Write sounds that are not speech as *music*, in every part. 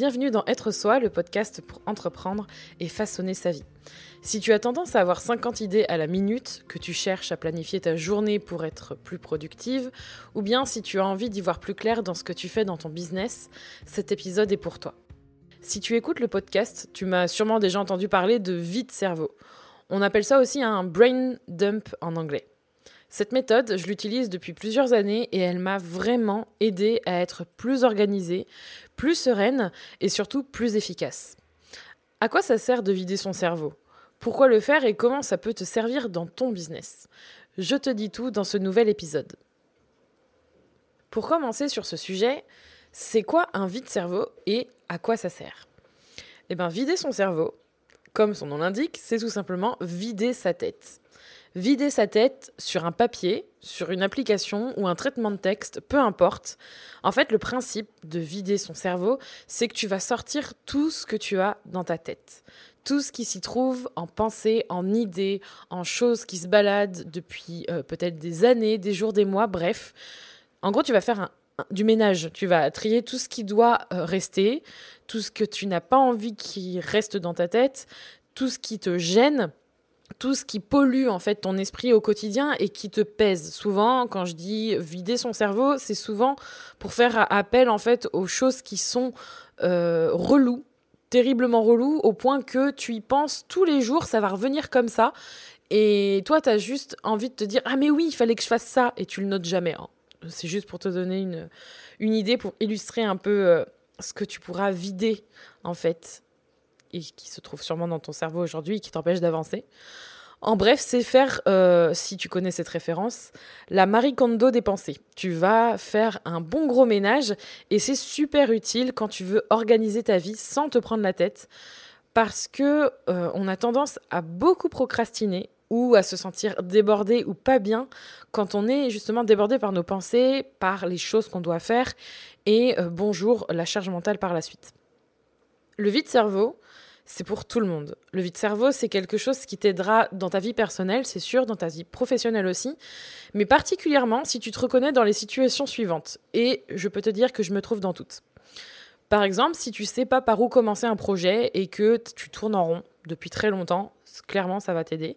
bienvenue dans Être Soi, le podcast pour entreprendre et façonner sa vie. Si tu as tendance à avoir 50 idées à la minute, que tu cherches à planifier ta journée pour être plus productive, ou bien si tu as envie d'y voir plus clair dans ce que tu fais dans ton business, cet épisode est pour toi. Si tu écoutes le podcast, tu m'as sûrement déjà entendu parler de vide cerveau. On appelle ça aussi un brain dump en anglais. Cette méthode, je l'utilise depuis plusieurs années et elle m'a vraiment aidé à être plus organisée, plus sereine et surtout plus efficace. À quoi ça sert de vider son cerveau? Pourquoi le faire et comment ça peut te servir dans ton business? Je te dis tout dans ce nouvel épisode. Pour commencer sur ce sujet, c'est quoi un vide-cerveau et à quoi ça sert? Eh bien, vider son cerveau, comme son nom l'indique, c'est tout simplement vider sa tête vider sa tête sur un papier, sur une application ou un traitement de texte, peu importe. En fait, le principe de vider son cerveau, c'est que tu vas sortir tout ce que tu as dans ta tête. Tout ce qui s'y trouve en pensées, en idées, en choses qui se baladent depuis euh, peut-être des années, des jours, des mois, bref. En gros, tu vas faire du ménage. Tu vas trier tout ce qui doit euh, rester, tout ce que tu n'as pas envie qui reste dans ta tête, tout ce qui te gêne tout ce qui pollue en fait ton esprit au quotidien et qui te pèse. Souvent, quand je dis vider son cerveau, c'est souvent pour faire appel en fait aux choses qui sont euh, reloues, terriblement reloues, au point que tu y penses tous les jours, ça va revenir comme ça. Et toi, tu as juste envie de te dire Ah, mais oui, il fallait que je fasse ça, et tu le notes jamais. Hein. C'est juste pour te donner une, une idée, pour illustrer un peu euh, ce que tu pourras vider en fait et qui se trouve sûrement dans ton cerveau aujourd'hui et qui t'empêche d'avancer. En bref, c'est faire, euh, si tu connais cette référence, la Marie Kondo des pensées. Tu vas faire un bon gros ménage et c'est super utile quand tu veux organiser ta vie sans te prendre la tête parce que euh, on a tendance à beaucoup procrastiner ou à se sentir débordé ou pas bien quand on est justement débordé par nos pensées, par les choses qu'on doit faire et euh, bonjour la charge mentale par la suite. Le vide-cerveau, c'est pour tout le monde. Le vide-cerveau, c'est quelque chose qui t'aidera dans ta vie personnelle, c'est sûr, dans ta vie professionnelle aussi, mais particulièrement si tu te reconnais dans les situations suivantes. Et je peux te dire que je me trouve dans toutes. Par exemple, si tu sais pas par où commencer un projet et que tu tournes en rond depuis très longtemps, clairement ça va t'aider.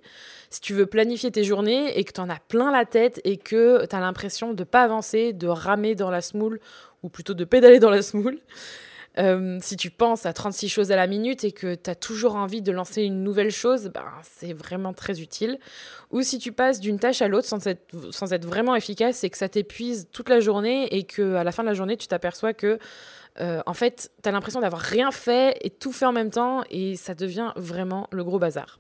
Si tu veux planifier tes journées et que tu en as plein la tête et que tu as l'impression de pas avancer, de ramer dans la smoule ou plutôt de pédaler dans la smoule, euh, si tu penses à 36 choses à la minute et que tu as toujours envie de lancer une nouvelle chose, ben, c'est vraiment très utile. Ou si tu passes d'une tâche à l'autre sans être, vraiment efficace et que ça t'épuise toute la journée et que à la fin de la journée, tu t'aperçois que euh, en fait, tu as l'impression d'avoir rien fait et tout fait en même temps et ça devient vraiment le gros bazar.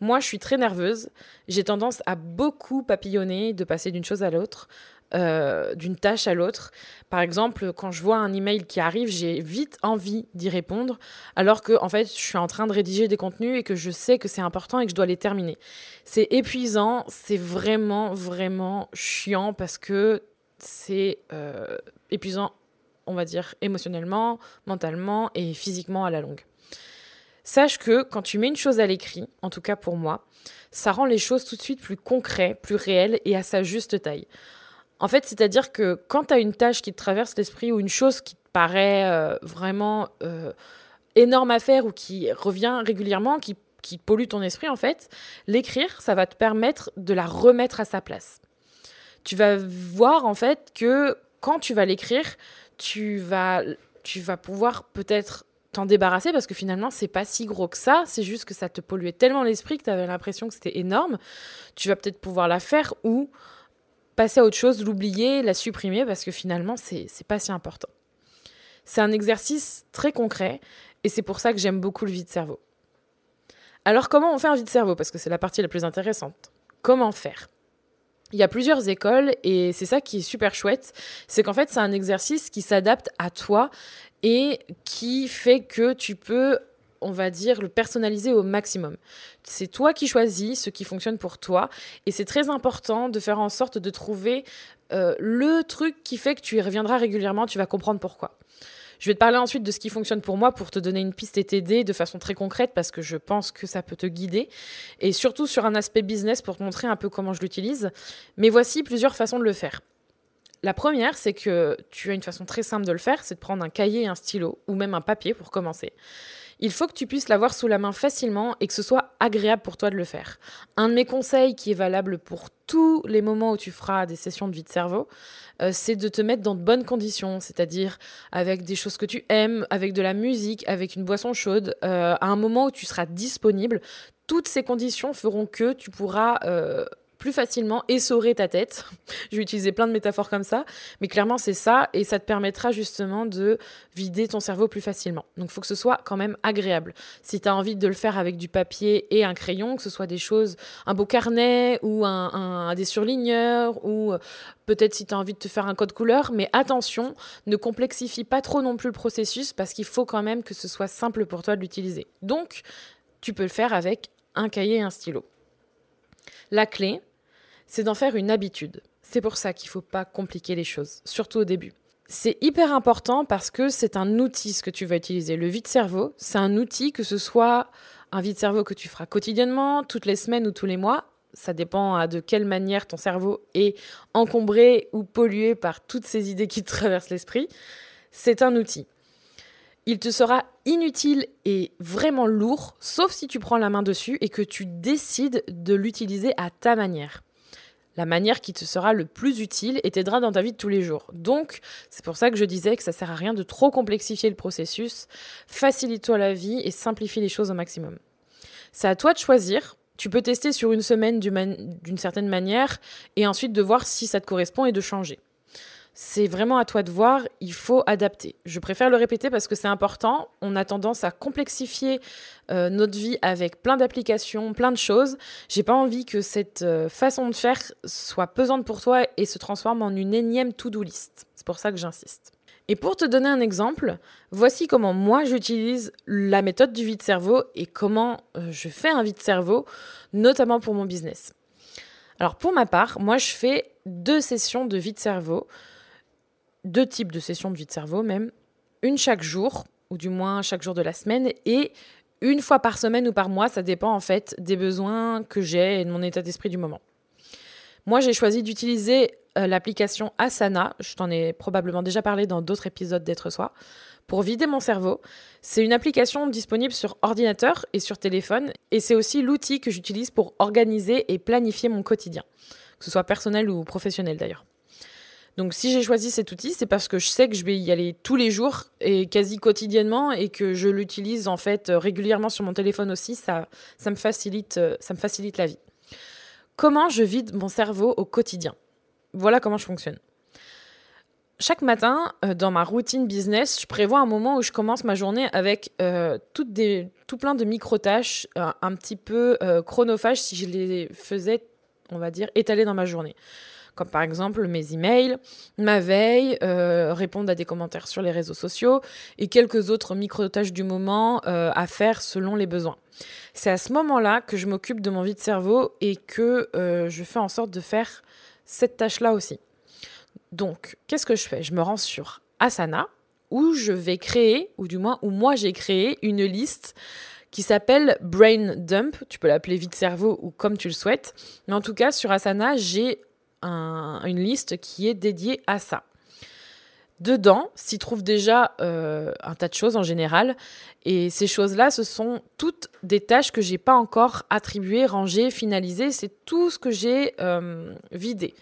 Moi, je suis très nerveuse. J'ai tendance à beaucoup papillonner, de passer d'une chose à l'autre. Euh, d'une tâche à l'autre. Par exemple, quand je vois un email qui arrive, j'ai vite envie d'y répondre, alors que en fait, je suis en train de rédiger des contenus et que je sais que c'est important et que je dois les terminer. C'est épuisant, c'est vraiment vraiment chiant parce que c'est euh, épuisant, on va dire émotionnellement, mentalement et physiquement à la longue. Sache que quand tu mets une chose à l'écrit, en tout cas pour moi, ça rend les choses tout de suite plus concrètes, plus réelles et à sa juste taille. En fait, c'est-à-dire que quand tu as une tâche qui te traverse l'esprit ou une chose qui te paraît euh, vraiment euh, énorme à faire ou qui revient régulièrement, qui, qui pollue ton esprit, en fait, l'écrire, ça va te permettre de la remettre à sa place. Tu vas voir, en fait, que quand tu vas l'écrire, tu vas, tu vas pouvoir peut-être t'en débarrasser parce que finalement c'est pas si gros que ça, c'est juste que ça te polluait tellement l'esprit que tu avais l'impression que c'était énorme. Tu vas peut-être pouvoir la faire ou passer à autre chose, l'oublier, la supprimer, parce que finalement, c'est pas si important. C'est un exercice très concret, et c'est pour ça que j'aime beaucoup le vide-cerveau. Alors comment on fait un vide-cerveau Parce que c'est la partie la plus intéressante. Comment faire? Il y a plusieurs écoles et c'est ça qui est super chouette, c'est qu'en fait c'est un exercice qui s'adapte à toi et qui fait que tu peux on va dire, le personnaliser au maximum. C'est toi qui choisis ce qui fonctionne pour toi. Et c'est très important de faire en sorte de trouver euh, le truc qui fait que tu y reviendras régulièrement, tu vas comprendre pourquoi. Je vais te parler ensuite de ce qui fonctionne pour moi pour te donner une piste et t'aider de façon très concrète parce que je pense que ça peut te guider et surtout sur un aspect business pour te montrer un peu comment je l'utilise. Mais voici plusieurs façons de le faire. La première, c'est que tu as une façon très simple de le faire, c'est de prendre un cahier un stylo, ou même un papier pour commencer. Il faut que tu puisses l'avoir sous la main facilement et que ce soit agréable pour toi de le faire. Un de mes conseils qui est valable pour tous les moments où tu feras des sessions de vie de cerveau, euh, c'est de te mettre dans de bonnes conditions, c'est-à-dire avec des choses que tu aimes, avec de la musique, avec une boisson chaude, euh, à un moment où tu seras disponible. Toutes ces conditions feront que tu pourras euh, plus facilement essorer ta tête. *laughs* Je vais utiliser plein de métaphores comme ça, mais clairement c'est ça et ça te permettra justement de vider ton cerveau plus facilement. Donc il faut que ce soit quand même agréable. Si tu as envie de le faire avec du papier et un crayon, que ce soit des choses, un beau carnet ou un, des surligneurs ou peut-être si tu as envie de te faire un code couleur, mais attention, ne complexifie pas trop non plus le processus parce qu'il faut quand même que ce soit simple pour toi de l'utiliser. Donc tu peux le faire avec un cahier et un stylo. La clé, c'est d'en faire une habitude. C'est pour ça qu'il ne faut pas compliquer les choses, surtout au début. C'est hyper important parce que c'est un outil ce que tu vas utiliser. Le vide-cerveau, c'est un outil que ce soit un vide-cerveau que tu feras quotidiennement, toutes les semaines ou tous les mois. Ça dépend de quelle manière ton cerveau est encombré ou pollué par toutes ces idées qui traversent l'esprit. C'est un outil. Il te sera inutile et vraiment lourd, sauf si tu prends la main dessus et que tu décides de l'utiliser à ta manière la manière qui te sera le plus utile et t'aidera dans ta vie de tous les jours. Donc, c'est pour ça que je disais que ça sert à rien de trop complexifier le processus. Facilite-toi la vie et simplifie les choses au maximum. C'est à toi de choisir. Tu peux tester sur une semaine d'une certaine manière et ensuite de voir si ça te correspond et de changer c'est vraiment à toi de voir, il faut adapter. Je préfère le répéter parce que c'est important. On a tendance à complexifier euh, notre vie avec plein d'applications, plein de choses. J'ai pas envie que cette euh, façon de faire soit pesante pour toi et se transforme en une énième to-do list. C'est pour ça que j'insiste. Et pour te donner un exemple, voici comment moi j'utilise la méthode du vide-cerveau et comment euh, je fais un vide-cerveau, notamment pour mon business. Alors pour ma part, moi je fais deux sessions de vide-cerveau deux types de sessions de vie de cerveau même, une chaque jour, ou du moins chaque jour de la semaine, et une fois par semaine ou par mois, ça dépend en fait des besoins que j'ai et de mon état d'esprit du moment. Moi, j'ai choisi d'utiliser euh, l'application Asana, je t'en ai probablement déjà parlé dans d'autres épisodes d'être soi, pour vider mon cerveau. C'est une application disponible sur ordinateur et sur téléphone, et c'est aussi l'outil que j'utilise pour organiser et planifier mon quotidien, que ce soit personnel ou professionnel d'ailleurs. Donc si j'ai choisi cet outil, c'est parce que je sais que je vais y aller tous les jours et quasi quotidiennement et que je l'utilise en fait euh, régulièrement sur mon téléphone aussi, ça, ça, me facilite, euh, ça me facilite la vie. Comment je vide mon cerveau au quotidien? Voilà comment je fonctionne. Chaque matin, euh, dans ma routine business, je prévois un moment où je commence ma journée avec tout plein de micro-tâches, un petit peu chronophages si je les faisais, on va dire, étaler dans ma journée comme par exemple mes emails, ma veille, euh, répondre à des commentaires sur les réseaux sociaux et quelques autres micro-tâches du moment euh, à faire selon les besoins. C'est à ce moment-là que je m'occupe de mon vie de cerveau et que euh, je fais en sorte de faire cette tâche-là aussi. Donc, qu'est-ce que je fais? Je me rends sur Asana où je vais créer, ou du moins où moi j'ai créé une liste qui s'appelle Brain Dump. Tu peux l'appeler vide cerveau ou comme tu le souhaites. Mais en tout cas, sur Asana, j'ai une liste qui est dédiée à ça. Dedans s'y trouve déjà euh, un tas de choses en général. Et ces choses-là, ce sont toutes des tâches que j'ai pas encore attribuées, rangées, finalisées. C'est tout ce que j'ai euh, vidé.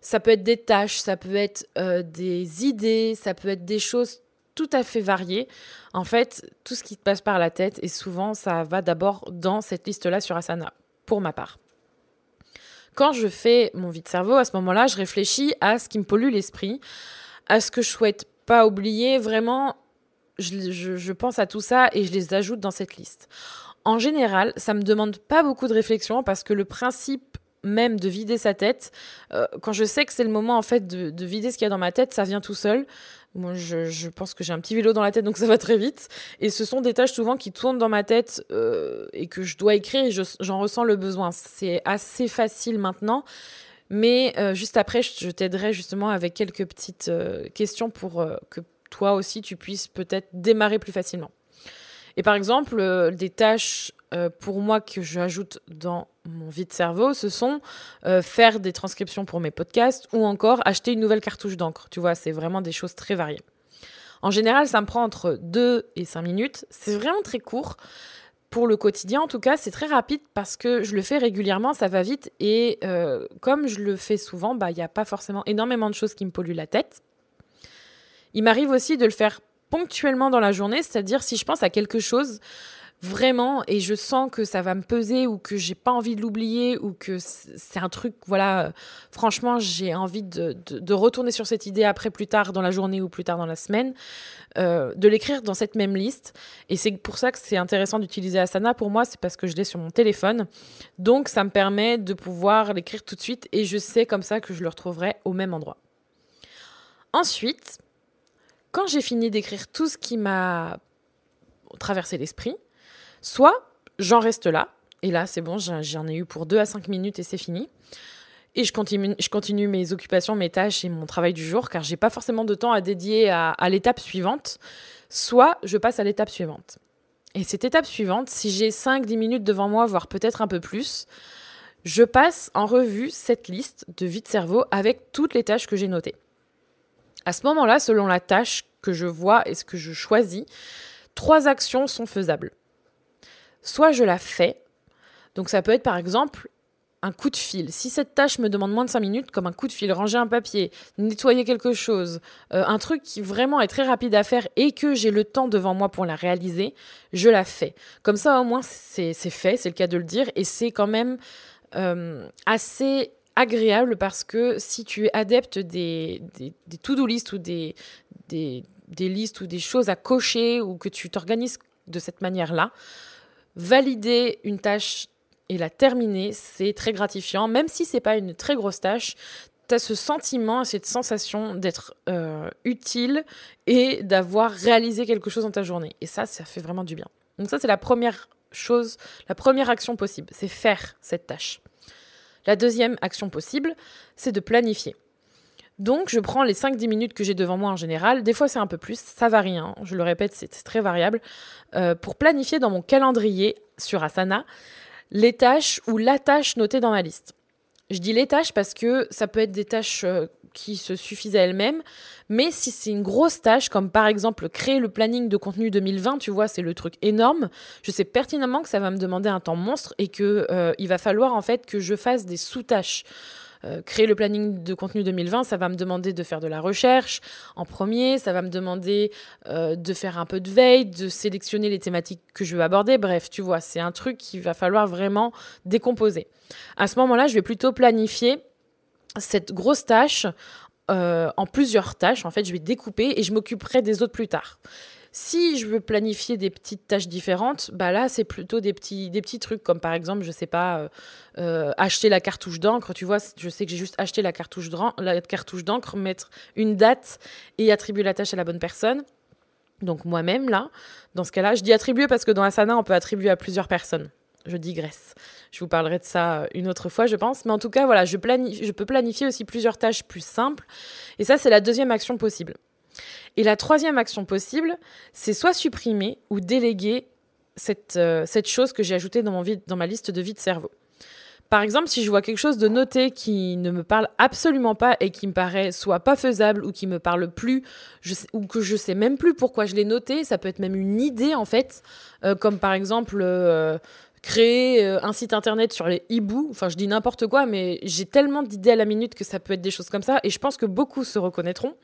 Ça peut être des tâches, ça peut être euh, des idées, ça peut être des choses tout à fait variées. En fait, tout ce qui te passe par la tête, et souvent, ça va d'abord dans cette liste-là sur Asana, pour ma part. Quand je fais mon vide cerveau, à ce moment-là, je réfléchis à ce qui me pollue l'esprit, à ce que je souhaite pas oublier. Vraiment, je, pense à tout ça et je les ajoute dans cette liste. En général, ça me demande pas beaucoup de réflexion parce que le principe même de vider sa tête, euh, quand je sais que c'est le moment en fait de, de vider ce qu'il y a dans ma tête, ça vient tout seul. Moi, je, pense que j'ai un petit vélo dans la tête, donc ça va très vite. Et ce sont des tâches souvent qui tournent dans ma tête euh, et que je dois écrire et j'en ressens le besoin. C'est assez facile maintenant. Mais euh, juste après, je, t'aiderai justement avec quelques petites questions pour que toi aussi, tu puisses peut-être démarrer plus facilement. Et par exemple, des tâches pour moi que j'ajoute dans mon vide cerveau, ce sont euh, faire des transcriptions pour mes podcasts ou encore acheter une nouvelle cartouche d'encre. Tu vois, c'est vraiment des choses très variées. En général, ça me prend entre 2 et 5 minutes. C'est vraiment très court. Pour le quotidien, en tout cas, c'est très rapide parce que je le fais régulièrement, ça va vite. Et euh, comme je le fais souvent, bah, il n'y a pas forcément énormément de choses qui me polluent la tête. Il m'arrive aussi de le faire ponctuellement dans la journée, c'est-à-dire si je pense à quelque chose vraiment et je sens que ça va me peser ou que j'ai pas envie de l'oublier ou que c'est un truc voilà euh, franchement j'ai envie de, retourner sur cette idée après plus tard dans la journée ou plus tard dans la semaine euh, de l'écrire dans cette même liste. Et c'est pour ça que c'est intéressant d'utiliser Asana. Pour moi c'est parce que je l'ai sur mon téléphone. Donc ça me permet de pouvoir l'écrire tout de suite et je sais comme ça que je le retrouverai au même endroit. Ensuite quand j'ai fini d'écrire tout ce qui m'a traversé l'esprit Soit j'en reste là, et là c'est bon, j'en ai eu pour 2 à 5 minutes et c'est fini. Et je continue, mes occupations, mes tâches et mon travail du jour, car j'ai pas forcément de temps à dédier à, l'étape suivante. Soit je passe à l'étape suivante. Et cette étape suivante, si j'ai 5-10 minutes devant moi, voire peut-être un peu plus, je passe en revue cette liste de vide cerveau avec toutes les tâches que j'ai notées. À ce moment-là, selon la tâche que je vois et ce que je choisis, trois actions sont faisables soit je la fais. Donc ça peut être par exemple un coup de fil. Si cette tâche me demande moins de 5 minutes, comme un coup de fil, ranger un papier, nettoyer quelque chose, euh, un truc qui vraiment est très rapide à faire et que j'ai le temps devant moi pour la réaliser, je la fais. Comme ça au moins c'est fait, c'est le cas de le dire, et c'est quand même euh, assez agréable parce que si tu es adepte des, to-do list ou des listes ou des choses à cocher ou que tu t'organises de cette manière-là, valider une tâche et la terminer, c'est très gratifiant. Même si c'est pas une très grosse tâche, tu as ce sentiment, cette sensation d'être euh, utile et d'avoir réalisé quelque chose dans ta journée. Et ça, ça fait vraiment du bien. Donc ça, c'est la première chose, la première action possible, c'est faire cette tâche. La deuxième action possible, c'est de planifier. Donc, je prends les 5-10 minutes que j'ai devant moi en général. Des fois, c'est un peu plus, ça varie. Hein. Je le répète, c'est très variable. Euh, pour planifier dans mon calendrier sur Asana les tâches ou la tâche notée dans ma liste. Je dis les tâches parce que ça peut être des tâches euh, qui se suffisent à elles-mêmes, mais si c'est une grosse tâche, comme par exemple créer le planning de contenu 2020, tu vois, c'est le truc énorme, je sais pertinemment que ça va me demander un temps monstre et que euh, il va falloir en fait que je fasse des sous-tâches. Euh, créer le planning de contenu 2020, ça va me demander de faire de la recherche en premier, ça va me demander euh, de faire un peu de veille, de sélectionner les thématiques que je veux aborder. Bref, tu vois, c'est un truc qu'il va falloir vraiment décomposer. À ce moment-là, je vais plutôt planifier cette grosse tâche euh, en plusieurs tâches. En fait, je vais découper et je m'occuperai des autres plus tard. Si je veux planifier des petites tâches différentes, bah là, c'est plutôt des petits, des petits trucs, comme par exemple, je sais pas, euh, euh, acheter la cartouche d'encre. Tu vois, je sais que j'ai juste acheté la cartouche d'encre, mettre une date et attribuer la tâche à la bonne personne. Donc moi-même, là, dans ce cas-là, je dis attribuer parce que dans Asana, on peut attribuer à plusieurs personnes. Je digresse. Je vous parlerai de ça une autre fois, je pense. Mais en tout cas, voilà, je peux planifier aussi plusieurs tâches plus simples. Et ça, c'est la deuxième action possible. Et la troisième action possible, c'est soit supprimer ou déléguer cette, euh, cette chose que j'ai ajoutée dans, mon dans ma liste de vie de cerveau. Par exemple, si je vois quelque chose de noté qui ne me parle absolument pas et qui me paraît soit pas faisable ou qui me parle plus, ou que je sais même plus pourquoi je l'ai noté, ça peut être même une idée en fait, euh, comme par exemple euh, créer un site internet sur les hiboux, enfin je dis n'importe quoi, mais j'ai tellement d'idées à la minute que ça peut être des choses comme ça, et je pense que beaucoup se reconnaîtront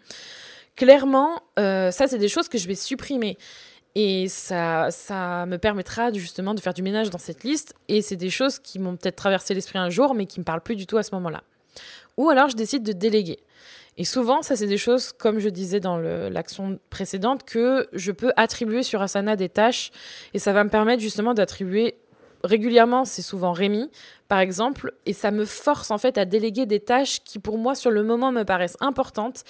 clairement, euh, ça, c'est des choses que je vais supprimer. Et ça, ça me permettra justement de faire du ménage dans cette liste. Et c'est des choses qui m'ont peut-être traversé l'esprit un jour, mais qui ne me parlent plus du tout à ce moment-là. Ou alors, je décide de déléguer. Et souvent, ça, c'est des choses, comme je disais dans l'action précédente, que je peux attribuer sur Asana des tâches. Et ça va me permettre justement d'attribuer régulièrement, c'est souvent Rémi, par exemple, et ça me force en fait à déléguer des tâches qui pour moi sur le moment me paraissent importantes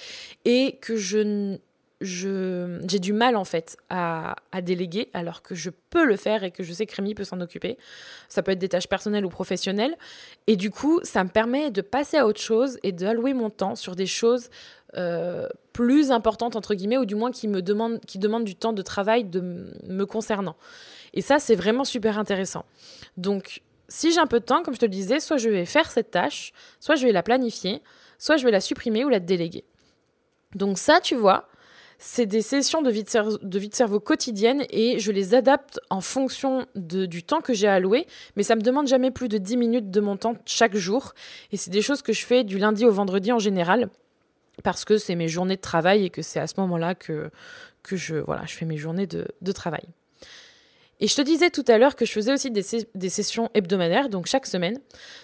et que je j'ai du mal en fait à, déléguer alors que je peux le faire et que je sais que Rémi peut s'en occuper. Ça peut être des tâches personnelles ou professionnelles. Et du coup, ça me permet de passer à autre chose et d'allouer mon temps sur des choses euh, plus importantes entre guillemets ou du moins qui me demandent, qui demandent du temps de travail de me concernant. Et ça, c'est vraiment super intéressant. Donc, si j'ai un peu de temps, comme je te le disais, soit je vais faire cette tâche, soit je vais la planifier, soit je vais la supprimer ou la déléguer. Donc ça, tu vois, c'est des sessions de vie de, cerveau, cerveau quotidienne et je les adapte en fonction de, du temps que j'ai alloué, mais ça me demande jamais plus de 10 minutes de mon temps chaque jour. Et c'est des choses que je fais du lundi au vendredi en général parce que c'est mes journées de travail et que c'est à ce moment-là que, je, voilà, je fais mes journées de travail. Et je te disais tout à l'heure que je faisais aussi des, sessions hebdomadaires, donc chaque semaine.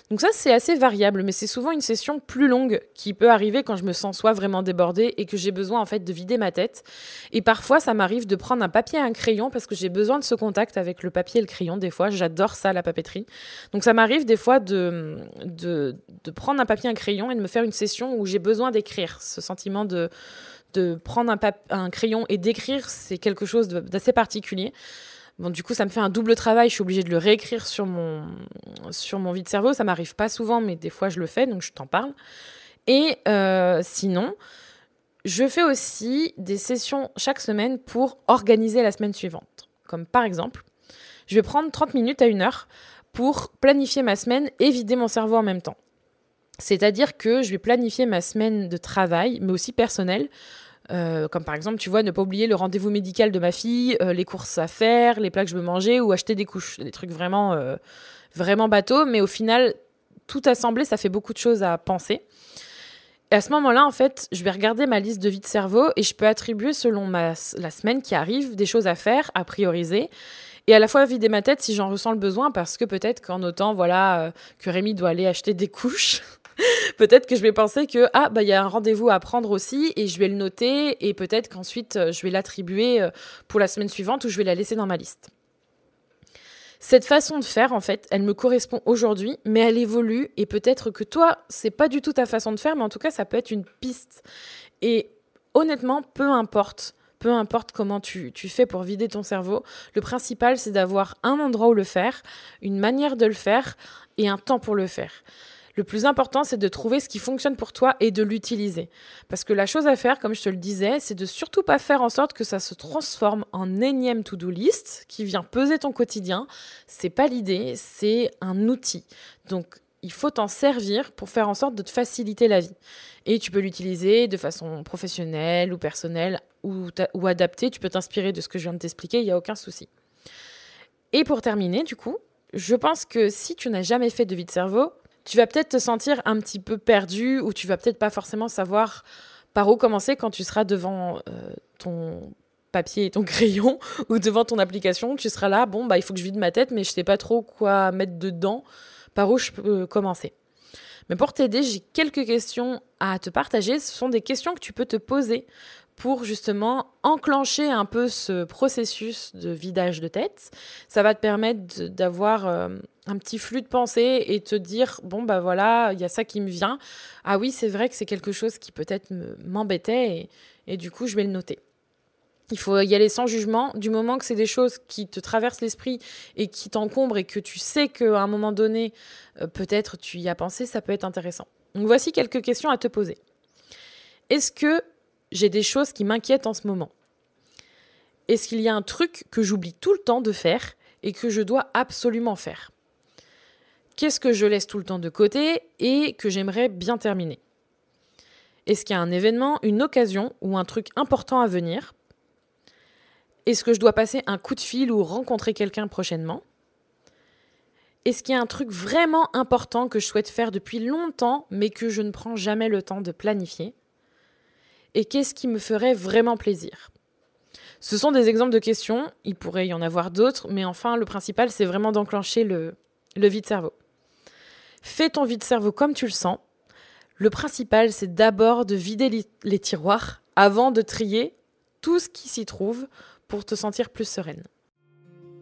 Donc ça, c'est assez variable, mais c'est souvent une session plus longue qui peut arriver quand je me sens soit vraiment débordée et que j'ai besoin en fait de vider ma tête. Et parfois, ça m'arrive de prendre un papier et un crayon parce que j'ai besoin de ce contact avec le papier et le crayon. Des fois, j'adore ça, la papeterie. Donc ça m'arrive des fois de, de, de prendre un papier et un crayon et de me faire une session où j'ai besoin d'écrire. Ce sentiment de de prendre un, un crayon et d'écrire, c'est quelque chose d'assez particulier. Bon, du coup, ça me fait un double travail. Je suis obligée de le réécrire sur mon, sur mon vide-cerveau. Ça m'arrive pas souvent, mais des fois, je le fais, donc je t'en parle. Et euh, sinon, je fais aussi des sessions chaque semaine pour organiser la semaine suivante. Comme par exemple, je vais prendre 30 minutes à une heure pour planifier ma semaine et vider mon cerveau en même temps. C'est-à-dire que je vais planifier ma semaine de travail, mais aussi personnelle, euh, comme par exemple, tu vois, ne pas oublier le rendez-vous médical de ma fille, euh, les courses à faire, les plats que je veux manger ou acheter des couches. Des trucs vraiment, euh, vraiment bateaux, mais au final, tout assemblé, ça fait beaucoup de choses à penser. Et à ce moment-là, en fait, je vais regarder ma liste de vie de cerveau et je peux attribuer selon la semaine qui arrive des choses à faire, à prioriser. Et à la fois vider ma tête si j'en ressens le besoin, parce que peut-être qu'en notant, voilà, que Rémi doit aller acheter des couches, *laughs* *laughs* peut-être que je vais penser que ah bah il y a un rendez-vous à prendre aussi et je vais le noter et peut-être qu'ensuite euh, je vais l'attribuer euh, pour la semaine suivante ou je vais la laisser dans ma liste. Cette façon de faire, en fait, elle me correspond aujourd'hui, mais elle évolue et peut-être que toi, c'est pas du tout ta façon de faire, mais en tout cas, ça peut être une piste. Et honnêtement, peu importe, peu importe comment tu, tu fais pour vider ton cerveau, le principal, c'est d'avoir un endroit où le faire, une manière de le faire et un temps pour le faire. Le plus important, c'est de trouver ce qui fonctionne pour toi et de l'utiliser. Parce que la chose à faire, comme je te le disais, c'est de surtout pas faire en sorte que ça se transforme en énième to-do list qui vient peser ton quotidien. C'est pas l'idée, c'est un outil. Donc, il faut t'en servir pour faire en sorte de te faciliter la vie. Et tu peux l'utiliser de façon professionnelle ou personnelle ou, ou adaptée. Tu peux t'inspirer de ce que je viens de t'expliquer, il n'y a aucun souci. Et pour terminer, du coup, je pense que si tu n'as jamais fait de vie de cerveau, tu vas peut-être te sentir un petit peu perdu ou tu vas peut-être pas forcément savoir par où commencer quand tu seras devant euh, ton papier et ton *laughs* crayon ou devant ton application. Tu seras là, bon, bah, il faut que je vide ma tête, mais je sais pas trop quoi mettre dedans, par où je peux commencer. Mais pour t'aider, j'ai quelques questions à te partager. Ce sont des questions que tu peux te poser pour justement enclencher un peu ce processus de vidage de tête. Ça va te permettre d'avoir euh, un petit flux de pensée et te dire bon bah voilà il y a ça qui me vient. Ah oui c'est vrai que c'est quelque chose qui peut-être m'embêtait et, et, du coup je vais le noter. Il faut y aller sans jugement. Du moment que c'est des choses qui te traversent l'esprit et qui t'encombrent et que tu sais qu'à un moment donné euh, peut-être tu y as pensé ça peut être intéressant. Donc voici quelques questions à te poser. Est-ce que j'ai des choses qui m'inquiètent en ce moment? Est-ce qu'il y a un truc que j'oublie tout le temps de faire et que je dois absolument faire? Qu'est-ce que je laisse tout le temps de côté et que j'aimerais bien terminer. Est-ce qu'il y a un événement, une occasion ou un truc important à venir? Est-ce que je dois passer un coup de fil ou rencontrer quelqu'un prochainement? Est-ce qu'il y a un truc vraiment important que je souhaite faire depuis longtemps mais que je ne prends jamais le temps de planifier? Et qu'est-ce qui me ferait vraiment plaisir? Ce sont des exemples de questions, il pourrait y en avoir d'autres, mais enfin le principal c'est vraiment d'enclencher le, le vide-cerveau. Fais ton vide-cerveau comme tu le sens. Le principal, c'est d'abord de vider les tiroirs avant de trier tout ce qui s'y trouve pour te sentir plus sereine.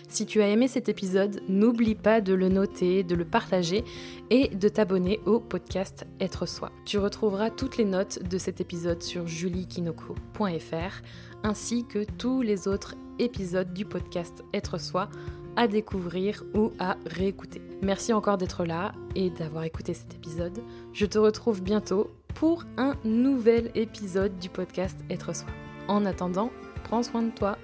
Si tu as aimé cet épisode, n'oublie pas de le noter, de le partager et de t'abonner au podcast Être Soi. Tu retrouveras toutes les notes de cet épisode sur juliekinoko.fr ainsi que tous les autres épisodes du podcast Être Soi à découvrir ou à réécouter. Merci encore d'être là et d'avoir écouté cet épisode. Je te retrouve bientôt pour un nouvel épisode du podcast Être Soi. En attendant, prends soin de toi.